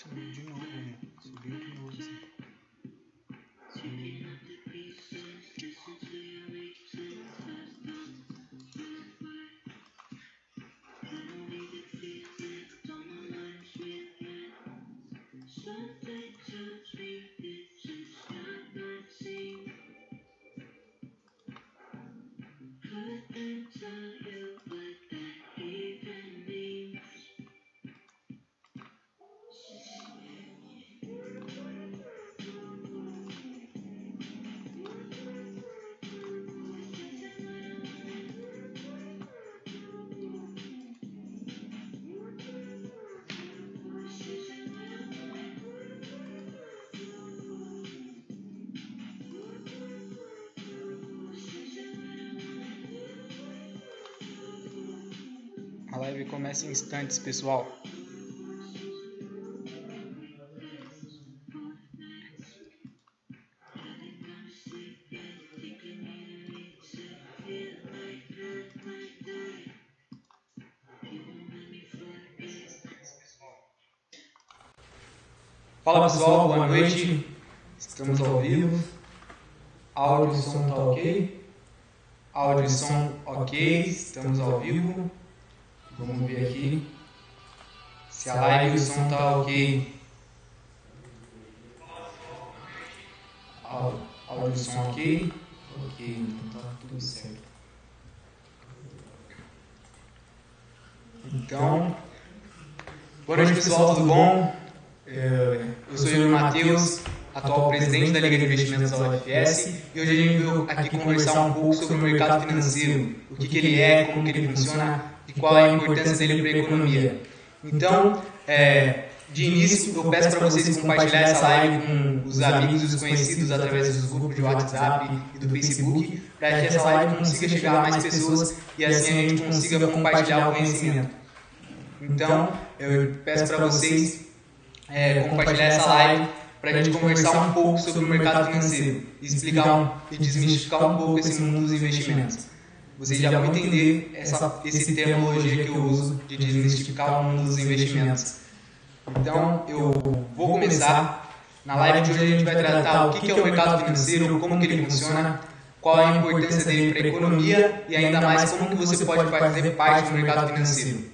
Sumiu de novo, né? Subiu de novo, assim. Live começa em instantes, pessoal. Fala pessoal, boa noite. Estamos ao vivo. Áudio e som tá ok? Áudio e som ok, estamos ao vivo. Som tá ok. Ok? Ok, então tá tudo certo. Então, boa noite pessoal, tudo bom? É, Eu sou Júlio Matheus, atual presidente da Liga de Investimentos da UFS, e hoje a gente veio aqui conversar um pouco sobre o mercado financeiro, o que, que ele é, como que ele funciona e qual é a importância dele para a economia. Então, é, de início, eu peço para vocês compartilhar essa live com os amigos e os conhecidos através dos grupos de WhatsApp e do Facebook, para que essa live consiga chegar a mais pessoas e assim a gente consiga compartilhar o conhecimento. Então, eu peço para vocês é, compartilhar essa live para a gente conversar um pouco sobre o mercado financeiro e explicar e desmistificar um pouco esse mundo dos investimentos. Vocês já vão entender essa, esse terminologia que eu uso de desmistificar o mundo dos investimentos. Então, eu vou começar. Na live de hoje a gente vai tratar o que é o mercado financeiro, como que ele funciona, qual é a importância dele para a economia e ainda mais como que você pode fazer parte do mercado financeiro.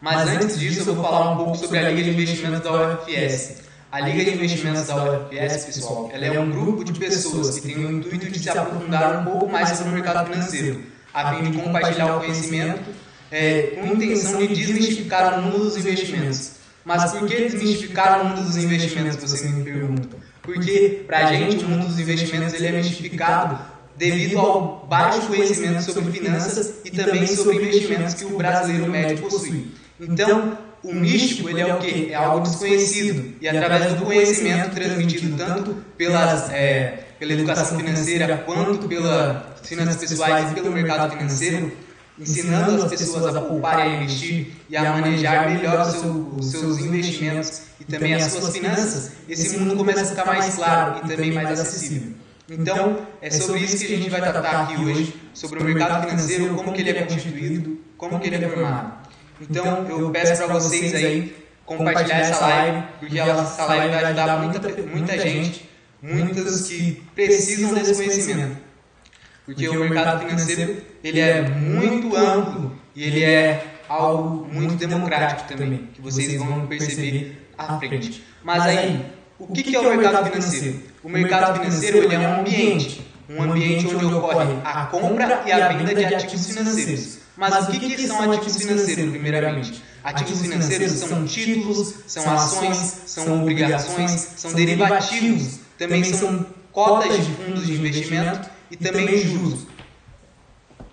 Mas antes disso, eu vou falar um pouco sobre a Liga de Investimentos da UFS. A Liga de Investimentos da UFS, pessoal, ela é um grupo de pessoas que tem o intuito de se aprofundar um pouco mais sobre o mercado financeiro, a fim de compartilhar o conhecimento é, com a intenção de desmistificar o mundo dos investimentos. Mas por que desmistificar o mundo dos investimentos, você me pergunta? Porque, para a gente, o mundo dos investimentos ele é mistificado devido ao baixo conhecimento sobre finanças e também sobre investimentos que o brasileiro médio possui. Então, o místico ele é o que? É algo desconhecido. e através do conhecimento transmitido tanto pelas, é, pela educação financeira quanto pelas finanças pessoais e pelo mercado financeiro, ensinando as pessoas a poupar e a investir e a manejar melhor o seu, os seus investimentos e também as suas finanças, esse mundo começa a ficar mais claro e também mais acessível. Então, é sobre isso que a gente vai tratar aqui hoje, sobre o mercado financeiro, como que ele é constituído, como que ele é formado. Então, eu peço para vocês aí compartilhar essa live, porque essa live vai ajudar muita, muita gente, muitas que precisam desse conhecimento. Porque o mercado financeiro, ele é muito amplo e ele é algo muito democrático também, que vocês vão perceber à frente. Mas aí, o que, que é o mercado financeiro? O mercado financeiro ele é um ambiente, um ambiente onde ocorre a compra e a venda de ativos financeiros. Mas o que, que são ativos financeiros, primeiramente? Ativos financeiros são títulos, são ações, são obrigações, são derivativos, também são cotas de fundos de investimento e também juros.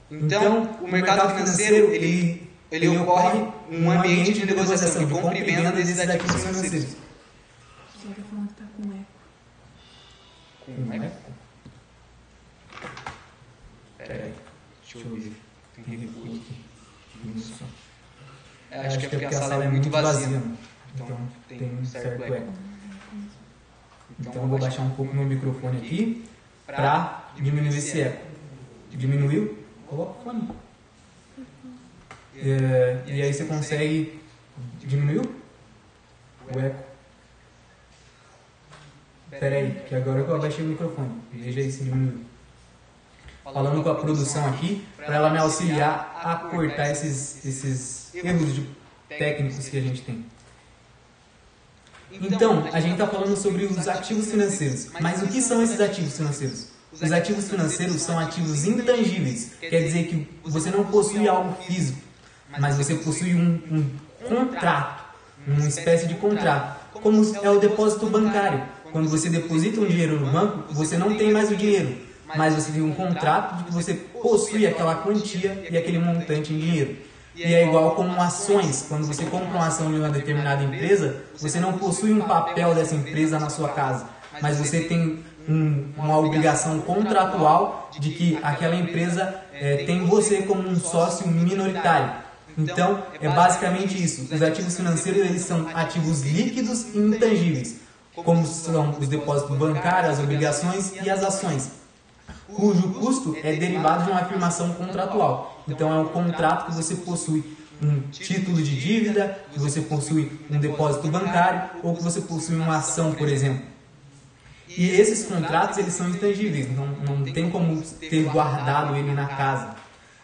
Então, o mercado financeiro ele, ele ocorre um ambiente de negociação de compra e venda desses ativos financeiros. O microfone tá com eco. Com eco? Pera aí, deixa eu ver. Tem recuo aqui. Diminuição. É, acho que é porque a sala é muito vazia, então tem um certo eco. Então eu vou baixar um pouco meu microfone aqui para diminuir esse eco. Diminuiu? Coloca o fone. É, e aí você consegue. Diminuiu? O eco. Pera aí, que agora eu abaixei o microfone. Veja aí se diminuiu. Falando com a produção aqui, para ela me auxiliar a cortar esses, esses erros técnicos que a gente tem. Então, a gente está falando sobre os ativos financeiros. Mas o que são esses ativos financeiros? Os ativos financeiros são ativos intangíveis. Quer dizer que você não possui algo físico, mas você possui um, um contrato, uma espécie de contrato, como é o depósito bancário. Quando você deposita um dinheiro no banco, você não tem mais o dinheiro, mas você tem um contrato de que você possui aquela quantia e aquele montante em dinheiro. E é igual como ações. Quando você compra uma ação de uma determinada empresa, você não possui um papel dessa empresa na sua casa, mas você tem um, uma obrigação contratual de que aquela empresa é, tem você como um sócio minoritário. Então, é basicamente isso. Os ativos financeiros eles são ativos líquidos e intangíveis, como são os depósitos bancários, as obrigações e as ações, cujo custo é derivado de uma afirmação contratual. Então, é um contrato que você possui um título de dívida, que você possui um depósito bancário ou que você possui uma ação, por exemplo. E esses contratos eles são intangíveis, não, não tem como ter guardado ele na casa.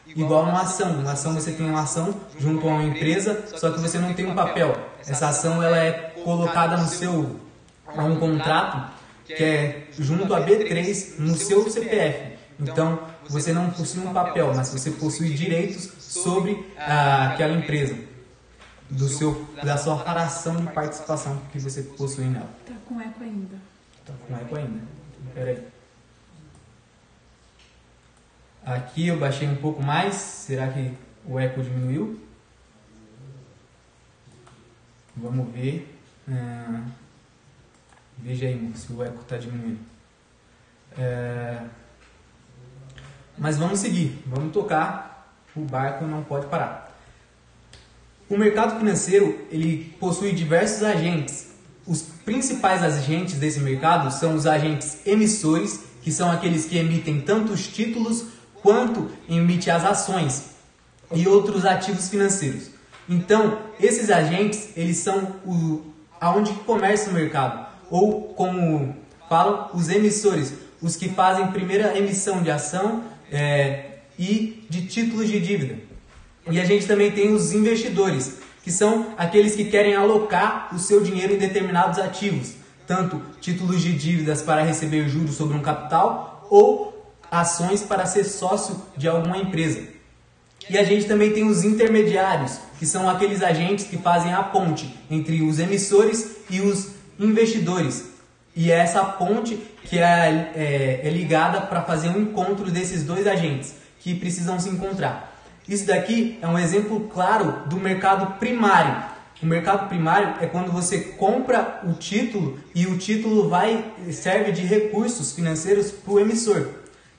Igual uma ação, uma ação você tem uma ação junto a uma empresa, só que você não tem um papel. Essa ação ela é colocada no seu a um contrato que é junto a B3 no seu CPF. Então você não possui um papel, mas você possui direitos sobre ah, aquela empresa, do seu da sua fração de participação que você possui nela. Tá com eco ainda. Tá com eco ainda. Pera aí. Aqui eu baixei um pouco mais. Será que o eco diminuiu? Vamos ver. Ah, veja aí se o eco está diminuindo. É, mas vamos seguir. Vamos tocar. O barco não pode parar. O mercado financeiro ele possui diversos agentes os principais agentes desse mercado são os agentes emissores, que são aqueles que emitem tanto os títulos quanto emitem as ações e outros ativos financeiros. Então, esses agentes, eles são o, aonde começa o mercado, ou como falam, os emissores, os que fazem primeira emissão de ação é, e de títulos de dívida. E a gente também tem os investidores, que são aqueles que querem alocar o seu dinheiro em determinados ativos, tanto títulos de dívidas para receber juros sobre um capital ou ações para ser sócio de alguma empresa. E a gente também tem os intermediários, que são aqueles agentes que fazem a ponte entre os emissores e os investidores. E é essa ponte que é, é, é ligada para fazer um encontro desses dois agentes que precisam se encontrar. Isso daqui é um exemplo claro do mercado primário. O mercado primário é quando você compra o título e o título vai serve de recursos financeiros para o emissor.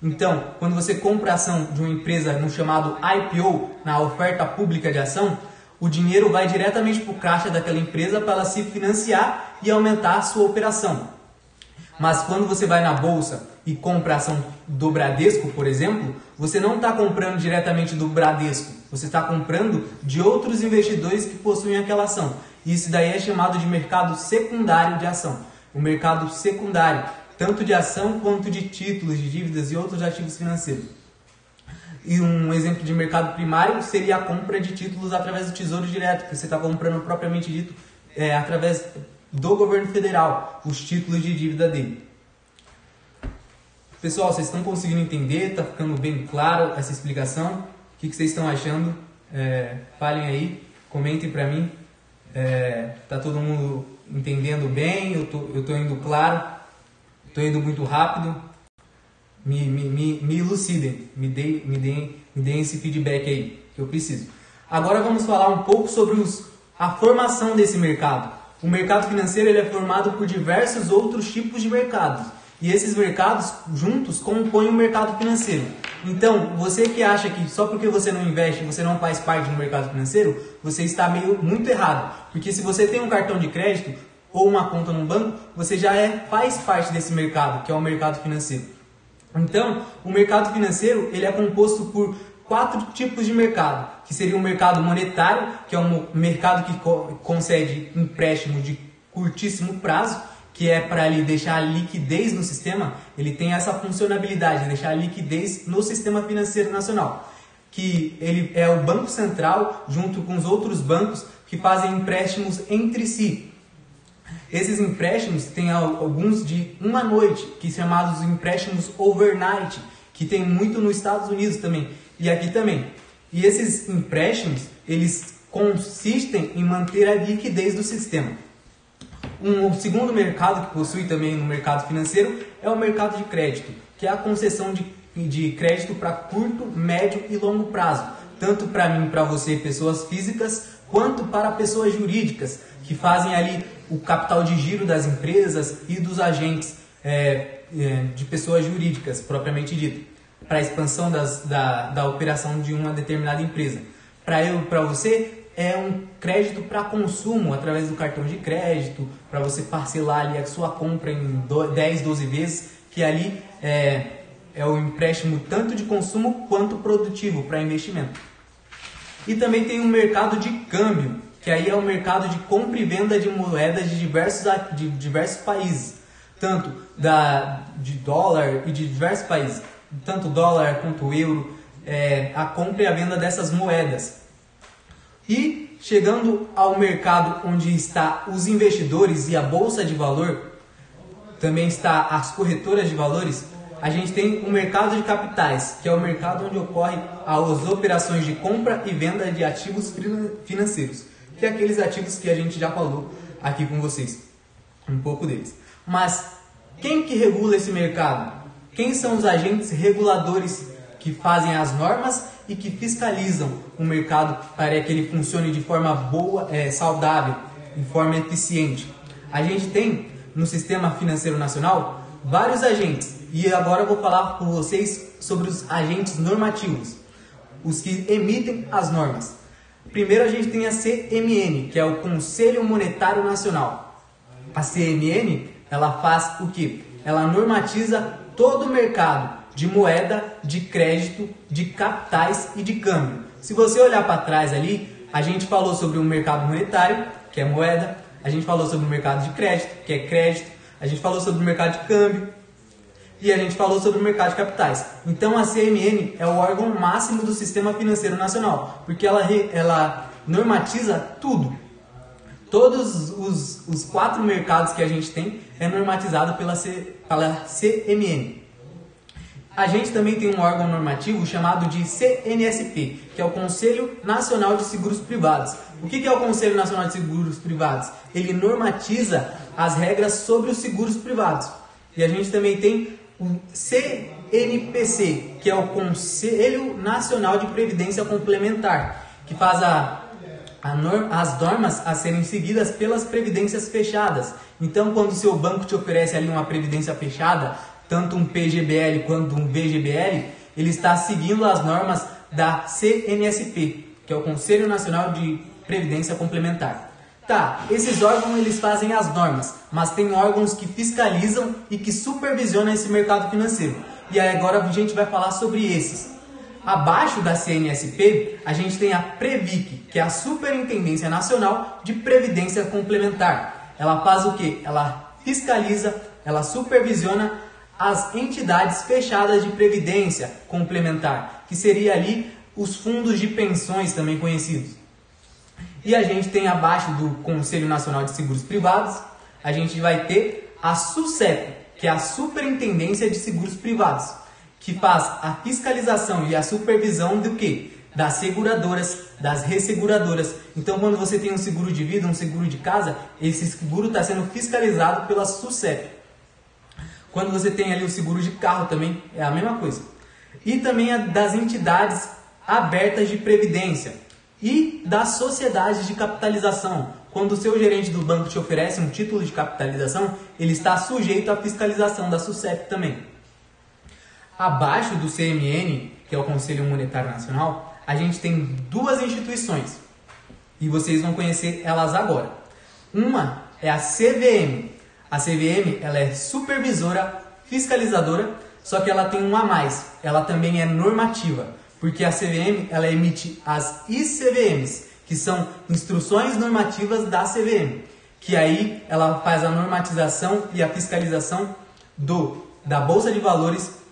Então, quando você compra a ação de uma empresa no chamado IPO, na oferta pública de ação, o dinheiro vai diretamente para o caixa daquela empresa para ela se financiar e aumentar a sua operação. Mas quando você vai na bolsa e compra ação do Bradesco, por exemplo, você não está comprando diretamente do Bradesco, você está comprando de outros investidores que possuem aquela ação. Isso daí é chamado de mercado secundário de ação. O mercado secundário, tanto de ação quanto de títulos, de dívidas e outros ativos financeiros. E um exemplo de mercado primário seria a compra de títulos através do Tesouro Direto, que você está comprando propriamente dito é, através do governo federal, os títulos de dívida dele. Pessoal, vocês estão conseguindo entender? Está ficando bem claro essa explicação? O que, que vocês estão achando? É, falem aí, comentem para mim. É, tá todo mundo entendendo bem? Eu tô, eu tô indo claro? Estou indo muito rápido? Me, me, me, me elucidem, me deem, me, deem, me deem esse feedback aí que eu preciso. Agora vamos falar um pouco sobre os, a formação desse mercado. O mercado financeiro ele é formado por diversos outros tipos de mercados. E esses mercados juntos compõem o mercado financeiro. Então, você que acha que só porque você não investe, você não faz parte do mercado financeiro, você está meio muito errado. Porque se você tem um cartão de crédito ou uma conta no banco, você já é, faz parte desse mercado, que é o mercado financeiro. Então, o mercado financeiro ele é composto por quatro tipos de mercado, que seria o mercado monetário, que é um mercado que concede empréstimo de curtíssimo prazo, que é para ele deixar liquidez no sistema, ele tem essa funcionalidade, de deixar liquidez no sistema financeiro nacional, que ele é o Banco Central junto com os outros bancos que fazem empréstimos entre si. Esses empréstimos têm alguns de uma noite, que são chamados empréstimos overnight, que tem muito nos Estados Unidos também e aqui também. E esses empréstimos, eles consistem em manter a liquidez do sistema. Um segundo mercado que possui também no mercado financeiro é o mercado de crédito, que é a concessão de, de crédito para curto, médio e longo prazo, tanto para mim, para você, pessoas físicas, quanto para pessoas jurídicas, que fazem ali o capital de giro das empresas e dos agentes é, é, de pessoas jurídicas, propriamente dito, para a expansão das, da, da operação de uma determinada empresa. Para eu, para você, é um crédito para consumo através do cartão de crédito, para você parcelar ali a sua compra em 10, 12 vezes, que ali é, é o empréstimo tanto de consumo quanto produtivo para investimento. E também tem um mercado de câmbio, que aí é o mercado de compra e venda de moedas de diversos, de diversos países, tanto da, de dólar e de diversos países, tanto dólar quanto euro, é, a compra e a venda dessas moedas. E chegando ao mercado onde está os investidores e a bolsa de valor, também está as corretoras de valores, a gente tem o mercado de capitais, que é o mercado onde ocorrem as operações de compra e venda de ativos financeiros, que é aqueles ativos que a gente já falou aqui com vocês, um pouco deles. Mas quem que regula esse mercado? Quem são os agentes reguladores que fazem as normas e que fiscalizam o mercado para que ele funcione de forma boa, é, saudável, de forma eficiente. A gente tem no sistema financeiro nacional vários agentes e agora eu vou falar com vocês sobre os agentes normativos, os que emitem as normas. Primeiro a gente tem a CMN, que é o Conselho Monetário Nacional. A CMN, ela faz o que? Ela normatiza todo o mercado de moeda, de crédito, de capitais e de câmbio. Se você olhar para trás ali, a gente falou sobre o mercado monetário, que é moeda, a gente falou sobre o mercado de crédito, que é crédito, a gente falou sobre o mercado de câmbio e a gente falou sobre o mercado de capitais. Então a CMN é o órgão máximo do sistema financeiro nacional, porque ela, ela normatiza tudo. Todos os, os quatro mercados que a gente tem é normatizado pela, C, pela CMN. A gente também tem um órgão normativo chamado de CNSP, que é o Conselho Nacional de Seguros Privados. O que é o Conselho Nacional de Seguros Privados? Ele normatiza as regras sobre os seguros privados. E a gente também tem o CNPC, que é o Conselho Nacional de Previdência Complementar, que faz a, as normas a serem seguidas pelas previdências fechadas. Então, quando o seu banco te oferece ali uma previdência fechada, tanto um PGBL quanto um VGBL, ele está seguindo as normas da CNSP, que é o Conselho Nacional de Previdência Complementar. Tá, esses órgãos eles fazem as normas, mas tem órgãos que fiscalizam e que supervisionam esse mercado financeiro. E aí agora a gente vai falar sobre esses. Abaixo da CNSP, a gente tem a Previc, que é a Superintendência Nacional de Previdência Complementar. Ela faz o que? Ela fiscaliza, ela supervisiona as entidades fechadas de previdência complementar, que seria ali os fundos de pensões também conhecidos. E a gente tem abaixo do Conselho Nacional de Seguros Privados, a gente vai ter a SUSEP, que é a Superintendência de Seguros Privados, que faz a fiscalização e a supervisão do que? Das seguradoras, das resseguradoras. Então, quando você tem um seguro de vida, um seguro de casa, esse seguro está sendo fiscalizado pela SUSEP. Quando você tem ali o seguro de carro também, é a mesma coisa. E também a das entidades abertas de previdência e das sociedades de capitalização. Quando o seu gerente do banco te oferece um título de capitalização, ele está sujeito à fiscalização da SUSEP também. Abaixo do CMN, que é o Conselho Monetário Nacional, a gente tem duas instituições e vocês vão conhecer elas agora. Uma é a CVM, a CVM ela é supervisora, fiscalizadora, só que ela tem um a mais. Ela também é normativa, porque a CVM ela emite as ICVMs, que são instruções normativas da CVM, que aí ela faz a normatização e a fiscalização do da bolsa de valores,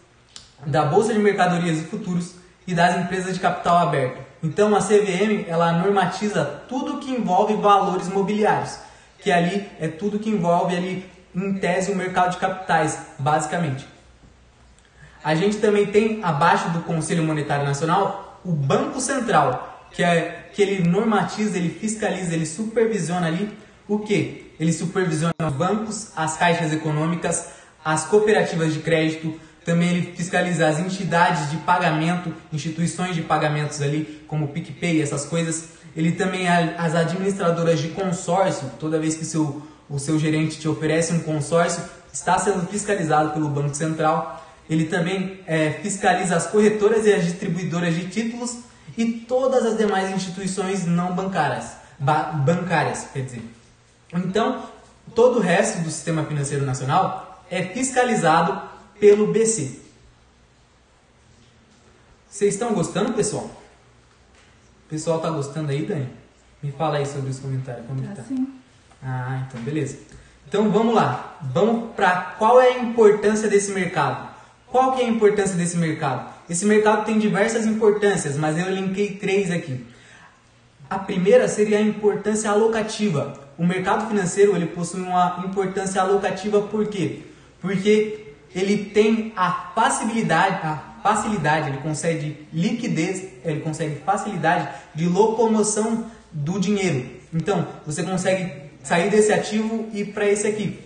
da bolsa de mercadorias e futuros e das empresas de capital aberto. Então a CVM ela normatiza tudo que envolve valores mobiliários, que ali é tudo que envolve ali em tese o mercado de capitais, basicamente. A gente também tem abaixo do Conselho Monetário Nacional o Banco Central, que é que ele normatiza, ele fiscaliza, ele supervisiona ali o que? Ele supervisiona os bancos, as caixas econômicas, as cooperativas de crédito, também ele fiscaliza as entidades de pagamento, instituições de pagamentos ali, como o PicPay, essas coisas. Ele também as administradoras de consórcio, toda vez que seu, o seu gerente te oferece um consórcio, está sendo fiscalizado pelo Banco Central. Ele também é, fiscaliza as corretoras e as distribuidoras de títulos e todas as demais instituições não bancárias, ba bancárias, quer dizer. Então, todo o resto do sistema financeiro nacional é fiscalizado pelo BC. Vocês estão gostando, pessoal? O pessoal está gostando aí, Dani? Me fala aí sobre os comentários. Como Tá tá? sim. Ah, então beleza. Então vamos lá. Vamos para qual é a importância desse mercado? Qual que é a importância desse mercado? Esse mercado tem diversas importâncias, mas eu linkei três aqui. A primeira seria a importância alocativa. O mercado financeiro ele possui uma importância alocativa por quê? Porque ele tem a facilidade, a facilidade, ele consegue liquidez, ele consegue facilidade de locomoção do dinheiro. Então, você consegue sair desse ativo e para esse aqui.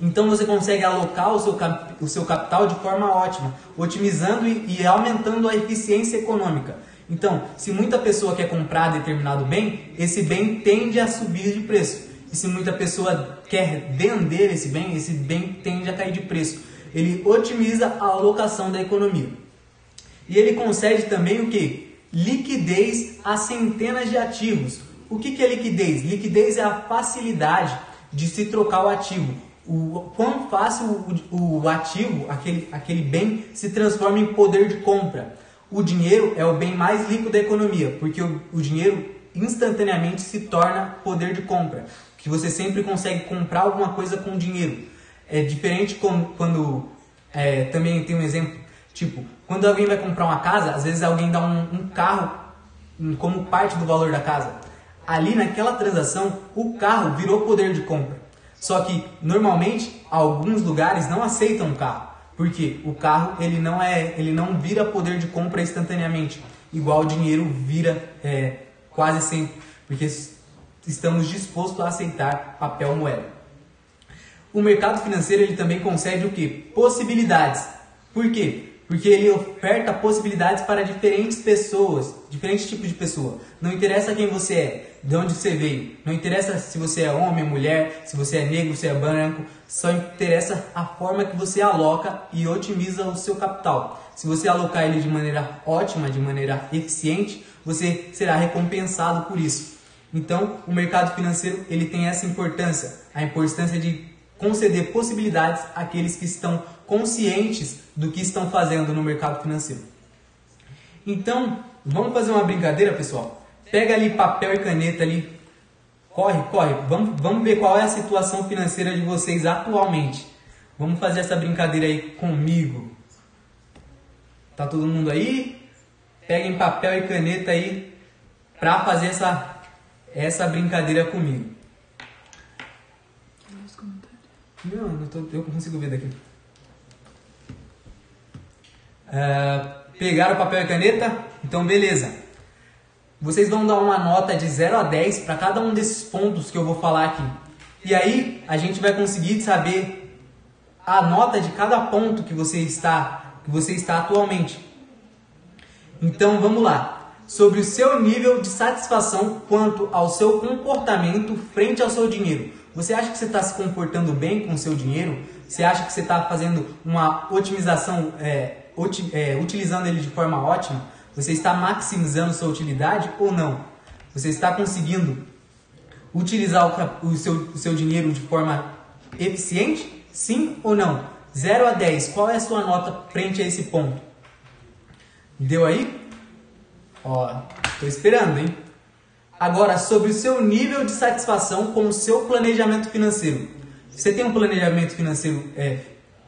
Então você consegue alocar o seu, o seu capital de forma ótima, otimizando e, e aumentando a eficiência econômica. Então, se muita pessoa quer comprar determinado bem, esse bem tende a subir de preço. E se muita pessoa quer vender esse bem, esse bem tende a cair de preço. Ele otimiza a alocação da economia. E ele concede também o que? Liquidez a centenas de ativos. O que, que é liquidez? Liquidez é a facilidade de se trocar o ativo. O quão fácil o, o ativo, aquele, aquele bem, se transforma em poder de compra. O dinheiro é o bem mais líquido da economia, porque o, o dinheiro instantaneamente se torna poder de compra. Que você sempre consegue comprar alguma coisa com dinheiro. É diferente com- quando é, também tem um exemplo, tipo, quando alguém vai comprar uma casa, às vezes alguém dá um, um carro como parte do valor da casa. Ali naquela transação, o carro virou poder de compra. Só que normalmente alguns lugares não aceitam o carro, porque o carro ele não é, ele não vira poder de compra instantaneamente, igual o dinheiro vira é, quase sempre, porque estamos dispostos a aceitar papel moeda. O mercado financeiro ele também concede o que? Possibilidades. Por quê? Porque ele oferta possibilidades para diferentes pessoas, diferentes tipos de pessoa. Não interessa quem você é, de onde você veio, não interessa se você é homem, mulher, se você é negro, se é branco, só interessa a forma que você aloca e otimiza o seu capital. Se você alocar ele de maneira ótima, de maneira eficiente, você será recompensado por isso. Então, o mercado financeiro ele tem essa importância, a importância de conceder possibilidades àqueles que estão conscientes do que estão fazendo no mercado financeiro. Então, vamos fazer uma brincadeira, pessoal? Pega ali papel e caneta ali. Corre, corre. Vamos, vamos ver qual é a situação financeira de vocês atualmente. Vamos fazer essa brincadeira aí comigo. Tá todo mundo aí? Peguem papel e caneta aí para fazer essa essa brincadeira comigo. Olha os comentários. Não, eu, tô, eu consigo ver daqui. Ah, pegaram papel e caneta? Então, beleza. Vocês vão dar uma nota de 0 a 10 para cada um desses pontos que eu vou falar aqui. E aí, a gente vai conseguir saber a nota de cada ponto que você está, que você está atualmente. Então, vamos lá. Sobre o seu nível de satisfação quanto ao seu comportamento frente ao seu dinheiro. Você acha que você está se comportando bem com o seu dinheiro? Você acha que você está fazendo uma otimização, é, é, utilizando ele de forma ótima? Você está maximizando sua utilidade ou não? Você está conseguindo utilizar o, o seu, o seu dinheiro de forma eficiente? Sim ou não? 0 a 10, qual é a sua nota frente a esse ponto? Deu aí? Ó, tô esperando, hein? Agora, sobre o seu nível de satisfação com o seu planejamento financeiro. Você tem um planejamento financeiro é,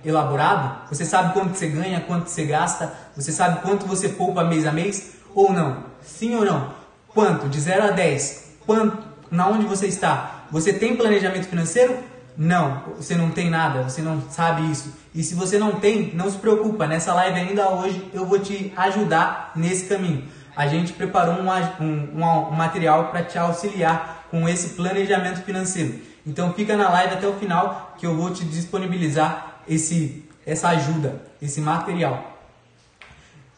elaborado? Você sabe quanto você ganha, quanto você gasta? Você sabe quanto você poupa mês a mês? Ou não? Sim ou não? Quanto? De 0 a 10. Quanto? Na onde você está? Você tem planejamento financeiro? Não, você não tem nada, você não sabe isso. E se você não tem, não se preocupa, nessa live ainda hoje eu vou te ajudar nesse caminho. A gente preparou um, um, um material para te auxiliar com esse planejamento financeiro. Então fica na live até o final que eu vou te disponibilizar esse, essa ajuda, esse material.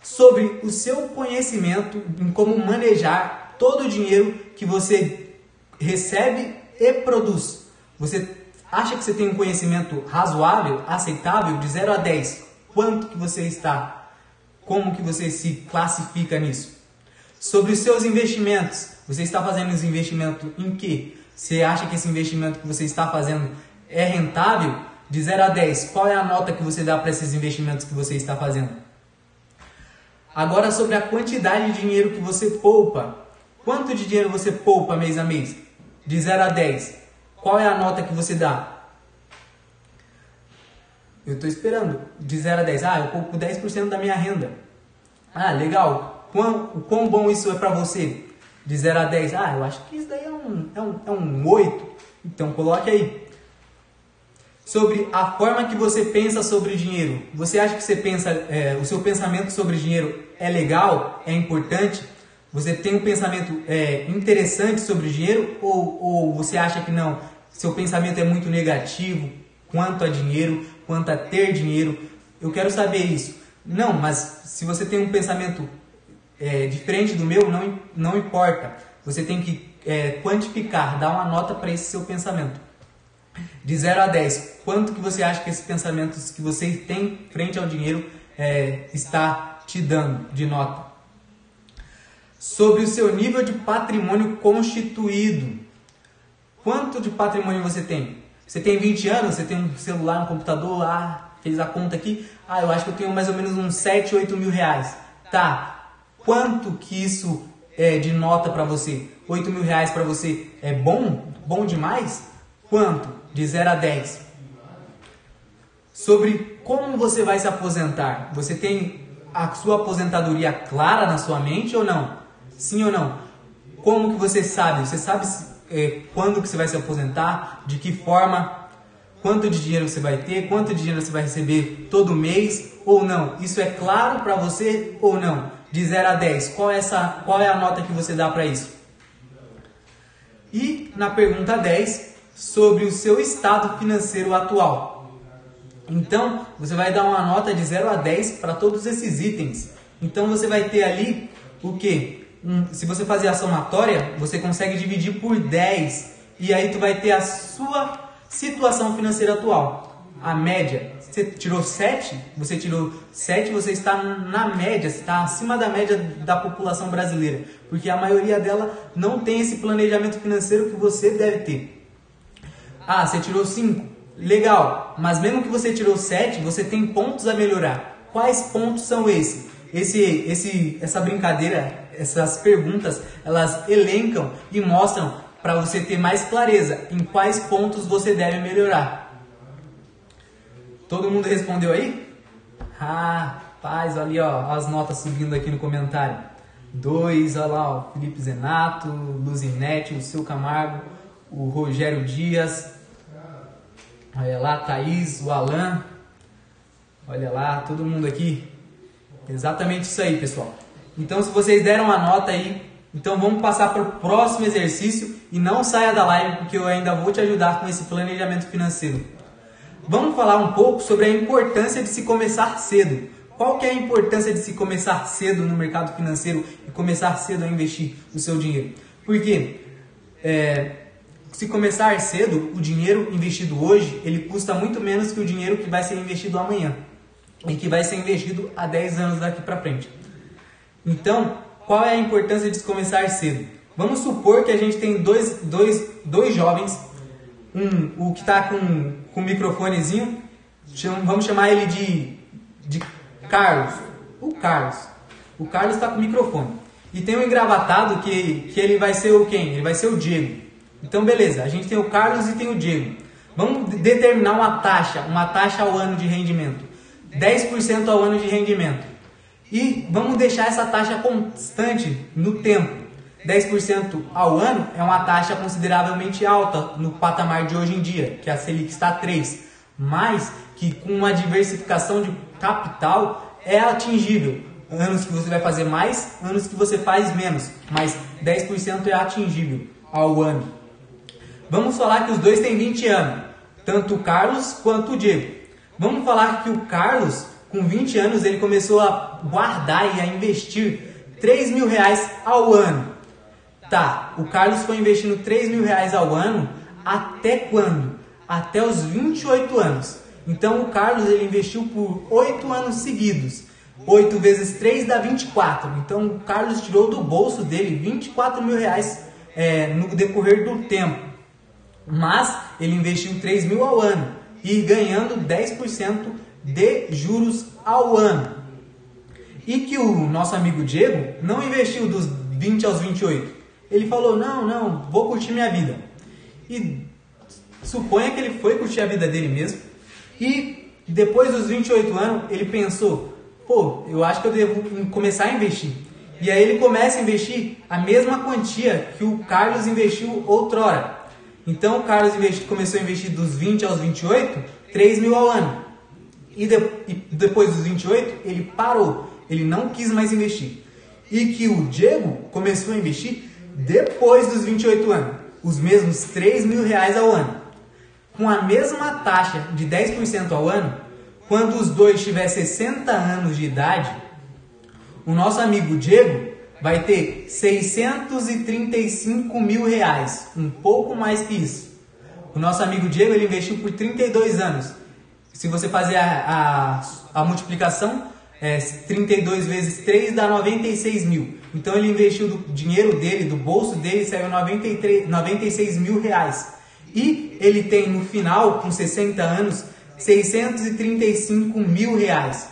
Sobre o seu conhecimento em como manejar todo o dinheiro que você recebe e produz. Você Acha que você tem um conhecimento razoável, aceitável, de 0 a 10? Quanto que você está? Como que você se classifica nisso? Sobre os seus investimentos, você está fazendo esse investimento em quê? Você acha que esse investimento que você está fazendo é rentável? De 0 a 10, qual é a nota que você dá para esses investimentos que você está fazendo? Agora sobre a quantidade de dinheiro que você poupa. Quanto de dinheiro você poupa mês a mês? De 0 a 10. Qual é a nota que você dá? Eu estou esperando. De 0 a 10. Ah, eu poupo 10% da minha renda. Ah, legal. Quão, quão bom isso é para você? De 0 a 10. Ah, eu acho que isso daí é um, é um, é um 8. Então coloque aí. Sobre a forma que você pensa sobre dinheiro. Você acha que você pensa, é, o seu pensamento sobre dinheiro é legal? É importante? Você tem um pensamento é, interessante sobre dinheiro ou, ou você acha que não? Seu pensamento é muito negativo quanto a dinheiro, quanto a ter dinheiro. Eu quero saber isso. Não, mas se você tem um pensamento é, diferente do meu, não, não importa. Você tem que é, quantificar, dar uma nota para esse seu pensamento. De 0 a 10, quanto que você acha que esses pensamentos que você tem frente ao dinheiro é, está te dando de nota? sobre o seu nível de patrimônio constituído. Quanto de patrimônio você tem? Você tem 20 anos, você tem um celular, um computador lá, fez a conta aqui. Ah, eu acho que eu tenho mais ou menos uns 7, 8 mil reais. Tá, quanto que isso é de nota para você? 8 mil reais para você é bom? Bom demais? Quanto? De 0 a 10. Sobre como você vai se aposentar. Você tem a sua aposentadoria clara na sua mente ou não? Sim ou não? Como que você sabe? Você sabe é, quando que você vai se aposentar? De que forma? Quanto de dinheiro você vai ter? Quanto de dinheiro você vai receber todo mês? Ou não? Isso é claro para você ou não? De 0 a 10, qual é, essa, qual é a nota que você dá para isso? E na pergunta 10, sobre o seu estado financeiro atual. Então, você vai dar uma nota de 0 a 10 para todos esses itens. Então, você vai ter ali o que? um, se você fazer a somatória, você consegue dividir por 10 e aí tu vai ter a sua situação financeira atual. A média, você tirou 7, você tirou 7, você está na média, você está acima da média da população brasileira, porque a maioria dela não tem esse planejamento financeiro que você deve ter. Ah, você tirou 5, legal, mas mesmo que você tirou 7, você tem pontos a melhorar. Quais pontos são esses? Esse, esse, essa brincadeira essas perguntas elas elencam e mostram para você ter mais clareza em quais pontos você deve melhorar. Todo mundo respondeu aí? Ah, paz, ali ó, as notas subindo aqui no comentário. Dois, olha lá, o Felipe Zenato, Luzinete, o Seu Camargo, o Rogério Dias, olha lá, Thaís, o Alan, olha lá, todo mundo aqui. Exatamente isso aí, pessoal. Então, se vocês deram a nota aí, então vamos passar para o próximo exercício e não saia da live porque eu ainda vou te ajudar com esse planejamento financeiro. Vamos falar um pouco sobre a importância de se começar cedo. Qual que é a importância de se começar cedo no mercado financeiro e começar cedo a investir o seu dinheiro? Porque é, se começar cedo, o dinheiro investido hoje, ele custa muito menos que o dinheiro que vai ser investido amanhã e que vai ser investido há 10 anos daqui para frente. Então, qual é a importância de começar cedo? Vamos supor que a gente tem dois, dois, dois jovens, um, o que está com, com um microfonezinho, vamos chamar ele de, de Carlos. O Carlos. O Carlos está com o microfone. E tem um engravatado que, que ele vai ser o quem? Ele vai ser o Diego. Então, beleza, a gente tem o Carlos e tem o Diego. Vamos determinar uma taxa, uma taxa ao ano de rendimento. 10% ao ano de rendimento. E vamos deixar essa taxa constante no tempo. 10% ao ano é uma taxa consideravelmente alta no patamar de hoje em dia, que a Selic está a 3, mas que com uma diversificação de capital é atingível. Anos que você vai fazer mais, anos que você faz menos, mas 10% é atingível ao ano. Vamos falar que os dois têm 20 anos, tanto o Carlos quanto o Diego. Vamos falar que o Carlos, com 20 anos, ele começou a guardar e a investir 3 mil reais ao ano. Tá, o Carlos foi investindo 3 mil reais ao ano até quando? Até os 28 anos. Então o Carlos ele investiu por 8 anos seguidos. 8 vezes 3 dá 24. Então o Carlos tirou do bolso dele 24 mil reais é, no decorrer do tempo. Mas ele investiu 3 mil ao ano e ganhando 10% de juros ao ano. E que o nosso amigo Diego não investiu dos 20 aos 28. Ele falou: Não, não, vou curtir minha vida. E suponha que ele foi curtir a vida dele mesmo. E depois dos 28 anos, ele pensou: Pô, eu acho que eu devo começar a investir. E aí ele começa a investir a mesma quantia que o Carlos investiu outrora. Então o Carlos investiu, começou a investir dos 20 aos 28, 3 mil ao ano. E, de, e depois dos 28, ele parou. Ele não quis mais investir. E que o Diego começou a investir depois dos 28 anos, os mesmos 3 mil reais ao ano. Com a mesma taxa de 10% ao ano, quando os dois tiver 60 anos de idade, o nosso amigo Diego vai ter 635 mil reais, um pouco mais que isso. O nosso amigo Diego ele investiu por 32 anos. Se você fazer a, a, a multiplicação, é, 32 vezes 3 dá 96 mil. Então ele investiu do dinheiro dele, do bolso dele, saiu 93, 96 mil reais. E ele tem no final, com 60 anos, 635 mil reais.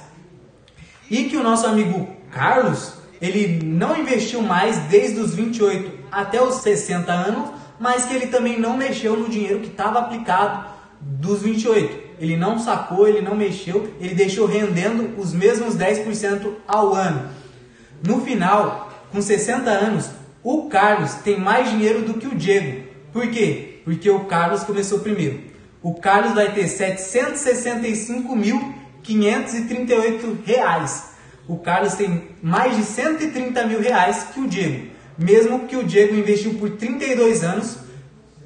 E que o nosso amigo Carlos, ele não investiu mais desde os 28 até os 60 anos, mas que ele também não mexeu no dinheiro que estava aplicado dos 28. Ele não sacou, ele não mexeu, ele deixou rendendo os mesmos 10% ao ano. No final, com 60 anos, o Carlos tem mais dinheiro do que o Diego. Por quê? Porque o Carlos começou primeiro. O Carlos vai ter 765.538 reais. O Carlos tem mais de 130 mil reais que o Diego. Mesmo que o Diego investiu por 32 anos,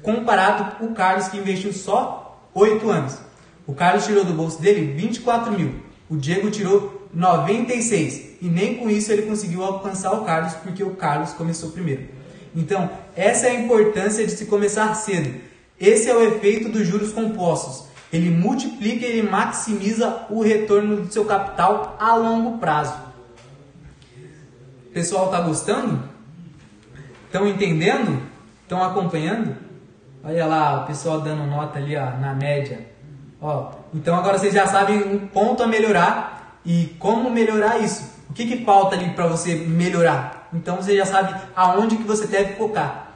comparado com o Carlos que investiu só 8 anos. O Carlos tirou do bolso dele 24 mil. O Diego tirou 96. E nem com isso ele conseguiu alcançar o Carlos, porque o Carlos começou primeiro. Então, essa é a importância de se começar cedo. Esse é o efeito dos juros compostos. Ele multiplica e ele maximiza o retorno do seu capital a longo prazo. Pessoal, tá gostando? Estão entendendo? Estão acompanhando? Olha lá, o pessoal dando nota ali ó, na média. Ó, então agora vocês já sabem um ponto a melhorar e como melhorar isso. O que, que falta ali para você melhorar? Então você já sabe aonde que você deve focar.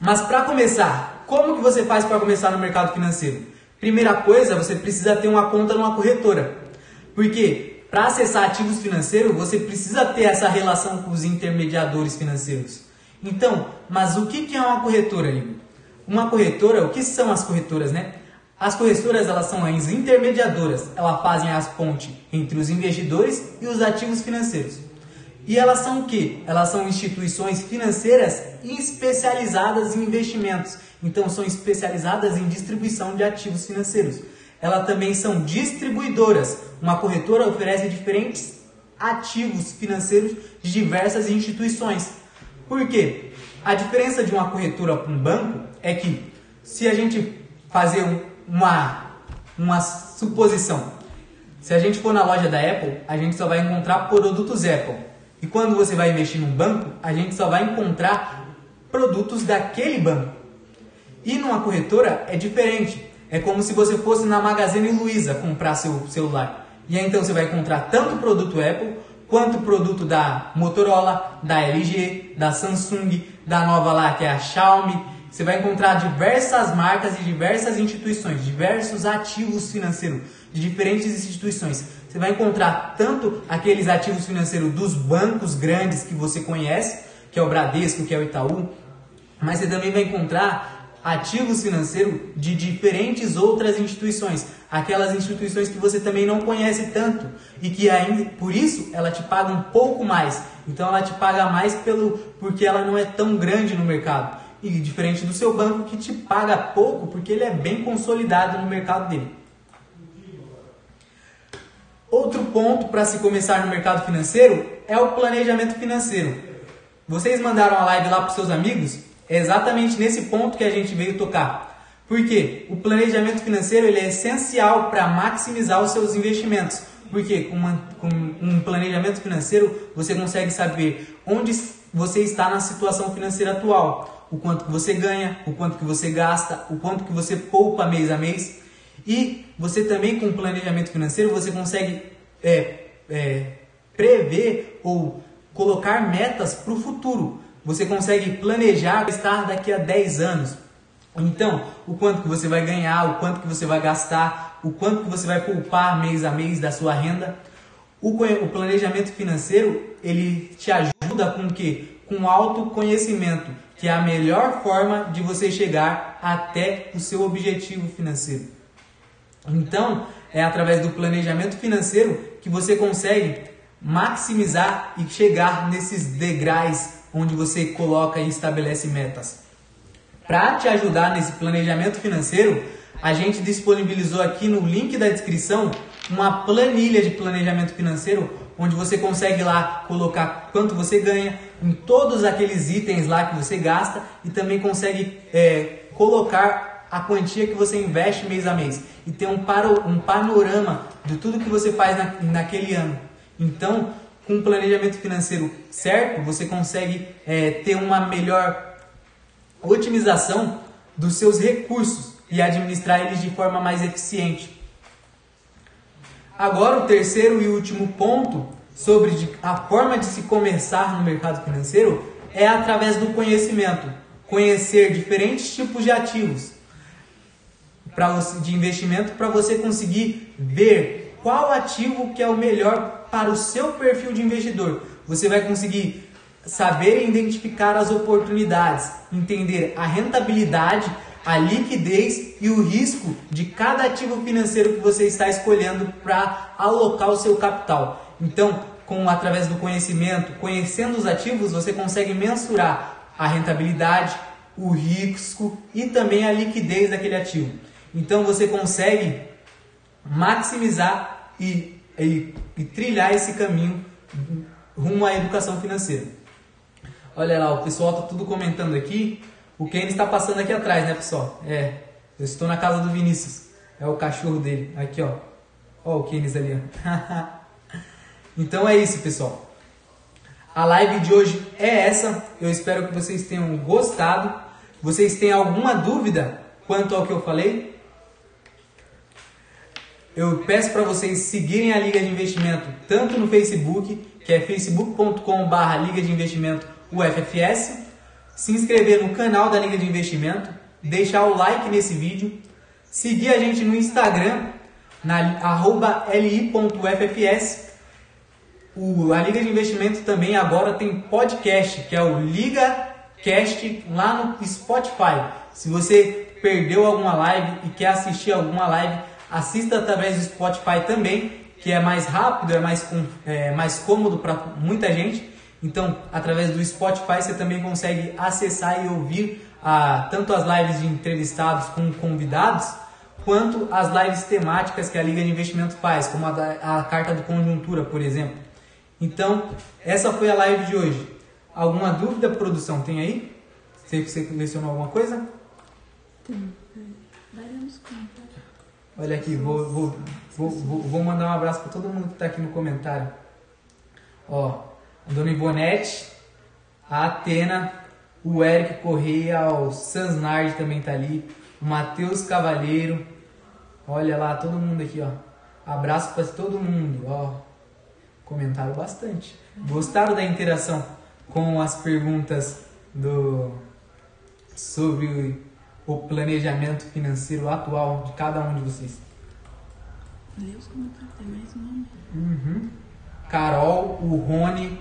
Mas para começar, como que você faz para começar no mercado financeiro? Primeira coisa, você precisa ter uma conta numa corretora. Porque para acessar ativos financeiros, você precisa ter essa relação com os intermediadores financeiros. Então, mas o que, que é uma corretora, ali? Uma corretora, o que são as corretoras, né? As corretoras elas são as intermediadoras, elas fazem as pontes entre os investidores e os ativos financeiros. E elas são o que? Elas são instituições financeiras especializadas em investimentos. Então são especializadas em distribuição de ativos financeiros. Elas também são distribuidoras. Uma corretora oferece diferentes ativos financeiros de diversas instituições. Por quê? A diferença de uma corretora para um banco é que se a gente fazer um, uma, uma suposição. Se a gente for na loja da Apple, a gente só vai encontrar produtos Apple. E quando você vai investir num banco, a gente só vai encontrar produtos daquele banco. E numa corretora é diferente. É como se você fosse na Magazine Luiza comprar seu celular. E aí então você vai encontrar tanto produto Apple quanto produto da Motorola, da LG, da Samsung, da nova lá que é a Xiaomi. Você vai encontrar diversas marcas e diversas instituições, diversos ativos financeiros de diferentes instituições. Você vai encontrar tanto aqueles ativos financeiros dos bancos grandes que você conhece, que é o Bradesco, que é o Itaú, mas você também vai encontrar ativos financeiros de diferentes outras instituições, aquelas instituições que você também não conhece tanto e que ainda por isso ela te paga um pouco mais. Então ela te paga mais pelo porque ela não é tão grande no mercado. E diferente do seu banco que te paga pouco porque ele é bem consolidado no mercado dele. Outro ponto para se começar no mercado financeiro é o planejamento financeiro. Vocês mandaram a live lá para seus amigos? É exatamente nesse ponto que a gente veio tocar. Porque o planejamento financeiro ele é essencial para maximizar os seus investimentos. Porque com, uma, com um planejamento financeiro você consegue saber onde você está na situação financeira atual, o quanto que você ganha, o quanto que você gasta, o quanto que você poupa mês a mês. E você também com o planejamento financeiro você consegue é, é, prever ou colocar metas para o futuro. Você consegue planejar estar daqui a 10 anos. Então, o quanto que você vai ganhar, o quanto que você vai gastar, o quanto que você vai poupar mês a mês da sua renda. O, o planejamento financeiro, ele te ajuda com que com autoconhecimento, que é a melhor forma de você chegar até o seu objetivo financeiro. Então, é através do planejamento financeiro que você consegue maximizar e chegar nesses degraus onde você coloca e estabelece metas. Para te ajudar nesse planejamento financeiro, a gente disponibilizou aqui no link da descrição uma planilha de planejamento financeiro onde você consegue lá colocar quanto você ganha em todos aqueles itens lá que você gasta e também consegue é, colocar a quantia que você investe mês a mês e ter um, paro, um panorama de tudo que você faz na, naquele ano. Então, com um planejamento financeiro certo, você consegue é, ter uma melhor otimização dos seus recursos e administrar eles de forma mais eficiente. Agora, o terceiro e último ponto sobre a forma de se começar no mercado financeiro é através do conhecimento. Conhecer diferentes tipos de ativos você, de investimento para você conseguir ver qual ativo que é o melhor para o seu perfil de investidor. Você vai conseguir saber identificar as oportunidades, entender a rentabilidade, a liquidez e o risco de cada ativo financeiro que você está escolhendo para alocar o seu capital. Então, com através do conhecimento, conhecendo os ativos, você consegue mensurar a rentabilidade, o risco e também a liquidez daquele ativo. Então você consegue maximizar e e, e trilhar esse caminho rumo à educação financeira. Olha lá, o pessoal está tudo comentando aqui. O Ken está passando aqui atrás, né, pessoal? É, eu estou na casa do Vinícius. É o cachorro dele. Aqui, ó. Ó o Kenis ali, ó. então é isso, pessoal. A live de hoje é essa. Eu espero que vocês tenham gostado. Vocês têm alguma dúvida quanto ao que eu falei? eu peço para vocês seguirem a Liga de Investimento tanto no Facebook, que é facebook.com.br Liga de Investimento UFFS, se inscrever no canal da Liga de Investimento, deixar o like nesse vídeo, seguir a gente no Instagram, na li.ffs. O, a Liga de Investimento também agora tem podcast, que é o Liga Cast lá no Spotify. Se você perdeu alguma live e quer assistir alguma live, Assista através do Spotify também, que é mais rápido, é mais, é, mais cômodo para muita gente. Então, através do Spotify você também consegue acessar e ouvir ah, tanto as lives de entrevistados com convidados, quanto as lives temáticas que a Liga de Investimento faz, como a, a carta do Conjuntura, por exemplo. Então, essa foi a live de hoje. Alguma dúvida, produção, tem aí? Você, você selecionou alguma coisa? Tem. Comentários. Olha aqui, vou, vou, vou, vou, mandar um abraço para todo mundo que está aqui no comentário. Ó, a Dona Ivonete, a Atena, o Eric Correia, o Sansnard também tá ali, o Matheus Cavalheiro. Olha lá, todo mundo aqui, ó. Abraço para todo mundo, ó. Comentaram bastante. Gostaram da interação com as perguntas do sobre o planejamento financeiro atual de cada um de vocês? Lê os comentários, tem mais nome. Uhum. Carol, o Rony,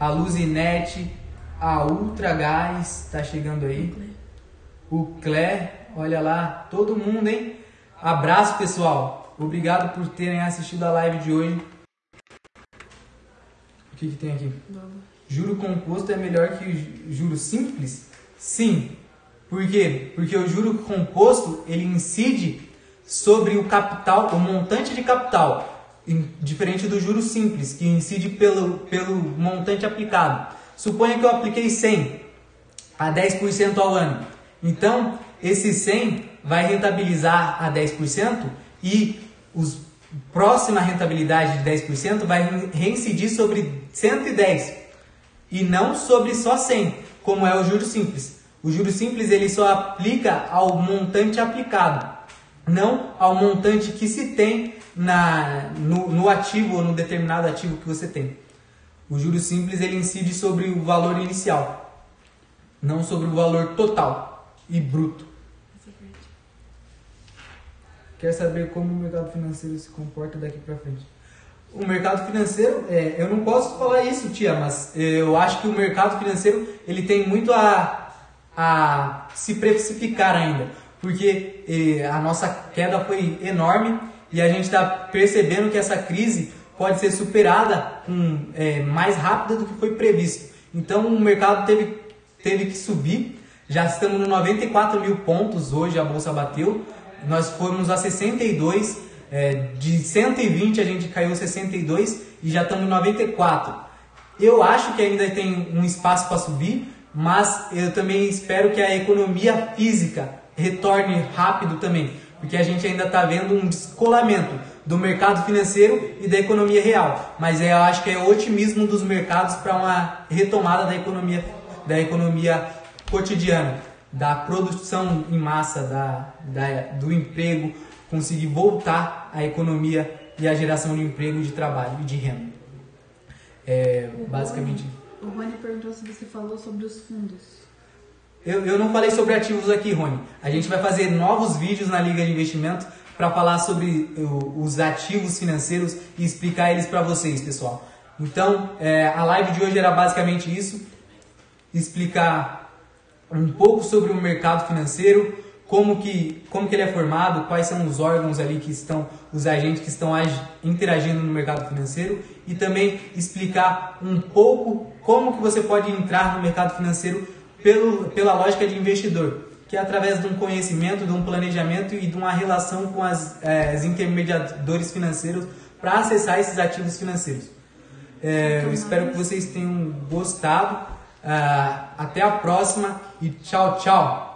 a Luzinete, a Ultra Gás tá chegando aí. O Clé, olha lá, todo mundo, hein? Abraço, pessoal. Obrigado por terem assistido a live de hoje. O que, que tem aqui? Juro composto é melhor que juro simples? Sim. Por quê? Porque o juro composto ele incide sobre o capital, o montante de capital, diferente do juro simples, que incide pelo, pelo montante aplicado. Suponha que eu apliquei 100 a 10% ao ano. Então, esse 100 vai rentabilizar a 10% e os próxima rentabilidade de 10% vai reincidir sobre 110 e não sobre só 100, como é o juro simples. O juro simples ele só aplica ao montante aplicado, não ao montante que se tem na, no, no ativo ou no determinado ativo que você tem. O juro simples ele incide sobre o valor inicial, não sobre o valor total e bruto. Quer saber como o mercado financeiro se comporta daqui para frente? O mercado financeiro, é, eu não posso falar isso, tia, mas eu acho que o mercado financeiro ele tem muito a, a se precificar ainda, porque a nossa queda foi enorme e a gente está percebendo que essa crise pode ser superada com, é, mais rápida do que foi previsto. Então o mercado teve, teve que subir, já estamos no 94 mil pontos hoje, a bolsa bateu nós fomos a 62, é, de 120 a gente caiu 62 e já estamos em 94. Eu acho que ainda tem um espaço para subir, mas eu também espero que a economia física retorne rápido também, porque a gente ainda está vendo um descolamento do mercado financeiro e da economia real. Mas eu acho que é o otimismo dos mercados para uma retomada da economia, da economia cotidiana da produção em massa, da, da, do emprego, conseguir voltar à economia e à geração de emprego, de trabalho e de renda. É, o basicamente. Rony, o Rony perguntou se você falou sobre os fundos. Eu, eu não falei sobre ativos aqui, Rony. A gente vai fazer novos vídeos na Liga de Investimento para falar sobre os ativos financeiros e explicar eles para vocês, pessoal. Então, é, a live de hoje era basicamente isso: explicar um pouco sobre o mercado financeiro, como que, como que ele é formado, quais são os órgãos ali que estão, os agentes que estão interagindo no mercado financeiro e também explicar um pouco como que você pode entrar no mercado financeiro pelo, pela lógica de investidor, que é através de um conhecimento, de um planejamento e de uma relação com as, é, os intermediadores financeiros para acessar esses ativos financeiros. É, eu espero que vocês tenham gostado. Uh, até a próxima e tchau, tchau!